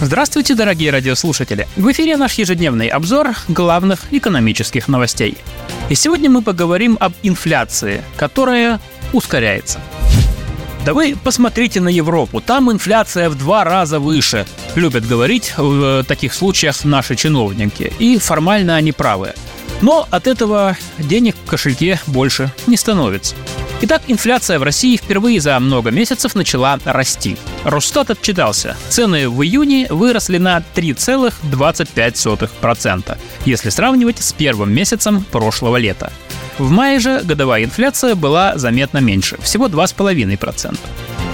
Здравствуйте, дорогие радиослушатели! В эфире наш ежедневный обзор главных экономических новостей. И сегодня мы поговорим об инфляции, которая ускоряется. Да вы посмотрите на Европу, там инфляция в два раза выше, любят говорить в таких случаях наши чиновники, и формально они правы. Но от этого денег в кошельке больше не становится. Итак, инфляция в России впервые за много месяцев начала расти. Росстат отчитался. Цены в июне выросли на 3,25%, если сравнивать с первым месяцем прошлого лета. В мае же годовая инфляция была заметно меньше, всего 2,5%.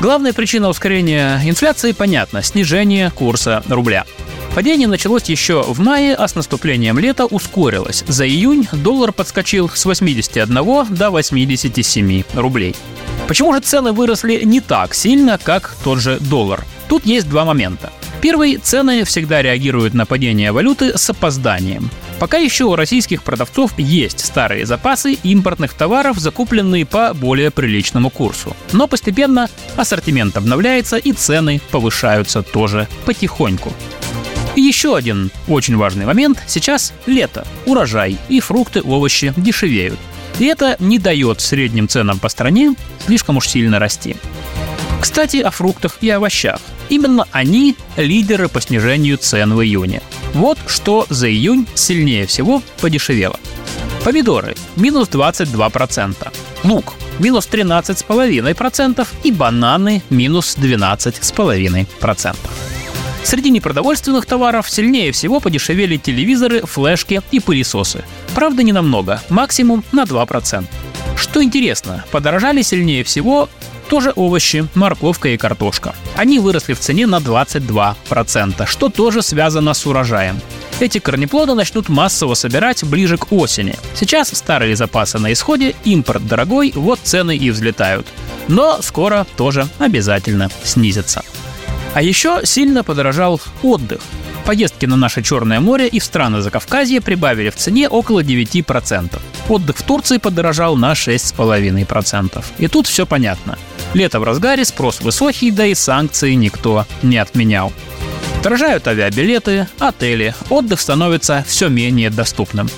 Главная причина ускорения инфляции понятна – снижение курса рубля. Падение началось еще в мае, а с наступлением лета ускорилось. За июнь доллар подскочил с 81 до 87 рублей. Почему же цены выросли не так сильно, как тот же доллар? Тут есть два момента. Первый – цены всегда реагируют на падение валюты с опозданием. Пока еще у российских продавцов есть старые запасы импортных товаров, закупленные по более приличному курсу. Но постепенно ассортимент обновляется и цены повышаются тоже потихоньку. И еще один очень важный момент. Сейчас лето, урожай, и фрукты, овощи дешевеют. И это не дает средним ценам по стране слишком уж сильно расти. Кстати, о фруктах и овощах. Именно они лидеры по снижению цен в июне. Вот что за июнь сильнее всего подешевело. Помидоры – минус 22%, лук – минус 13,5% и бананы – минус 12,5%. Среди непродовольственных товаров сильнее всего подешевели телевизоры, флешки и пылесосы. Правда, не намного, максимум на 2%. Что интересно, подорожали сильнее всего тоже овощи, морковка и картошка. Они выросли в цене на 22%, что тоже связано с урожаем. Эти корнеплоды начнут массово собирать ближе к осени. Сейчас старые запасы на исходе, импорт дорогой, вот цены и взлетают. Но скоро тоже обязательно снизятся. А еще сильно подорожал отдых. Поездки на наше Черное море и в страны Закавказья прибавили в цене около 9%. Отдых в Турции подорожал на 6,5%. И тут все понятно. Лето в разгаре, спрос высокий, да и санкции никто не отменял. Дорожают авиабилеты, отели, отдых становится все менее доступным.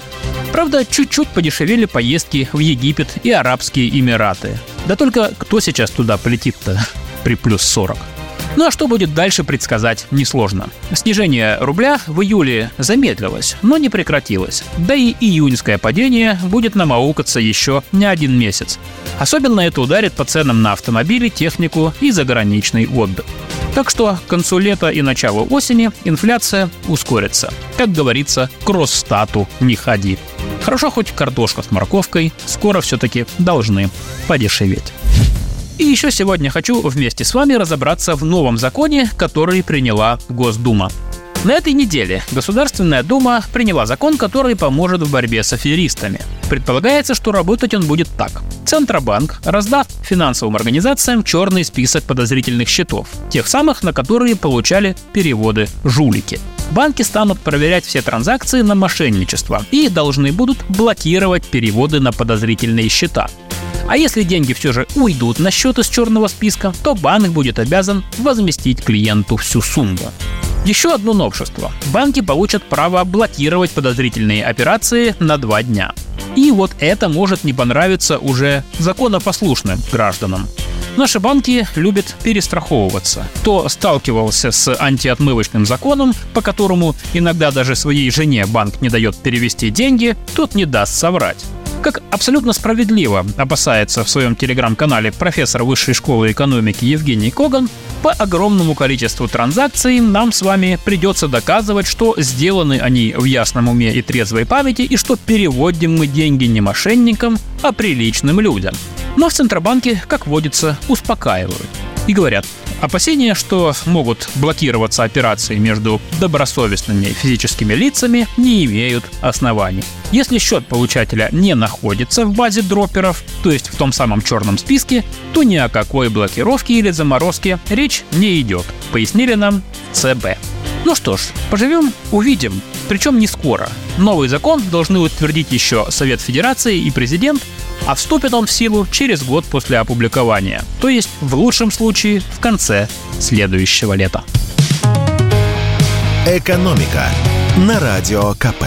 Правда, чуть-чуть подешевели поездки в Египет и Арабские Эмираты. Да только кто сейчас туда полетит-то при плюс 40? Ну а что будет дальше предсказать несложно. Снижение рубля в июле замедлилось, но не прекратилось. Да и июньское падение будет намаукаться еще не один месяц. Особенно это ударит по ценам на автомобили, технику и заграничный отдых. Так что к концу лета и началу осени инфляция ускорится. Как говорится, к Росстату не ходи. Хорошо хоть картошка с морковкой скоро все-таки должны подешеветь. И еще сегодня хочу вместе с вами разобраться в новом законе, который приняла Госдума. На этой неделе Государственная Дума приняла закон, который поможет в борьбе с аферистами. Предполагается, что работать он будет так. Центробанк раздаст финансовым организациям черный список подозрительных счетов, тех самых, на которые получали переводы жулики. Банки станут проверять все транзакции на мошенничество и должны будут блокировать переводы на подозрительные счета. А если деньги все же уйдут на счет из черного списка, то банк будет обязан возместить клиенту всю сумму. Еще одно новшество. Банки получат право блокировать подозрительные операции на два дня. И вот это может не понравиться уже законопослушным гражданам. Наши банки любят перестраховываться. Кто сталкивался с антиотмывочным законом, по которому иногда даже своей жене банк не дает перевести деньги, тот не даст соврать. Как абсолютно справедливо опасается в своем телеграм-канале профессор высшей школы экономики Евгений Коган, по огромному количеству транзакций нам с вами придется доказывать, что сделаны они в ясном уме и трезвой памяти, и что переводим мы деньги не мошенникам, а приличным людям. Но в Центробанке, как водится, успокаивают. И говорят, Опасения, что могут блокироваться операции между добросовестными физическими лицами, не имеют оснований. Если счет получателя не находится в базе дроперов, то есть в том самом черном списке, то ни о какой блокировке или заморозке речь не идет, пояснили нам ЦБ. Ну что ж, поживем, увидим. Причем не скоро. Новый закон должны утвердить еще Совет Федерации и президент, а вступит он в силу через год после опубликования, то есть в лучшем случае в конце следующего лета. Экономика на радио КП.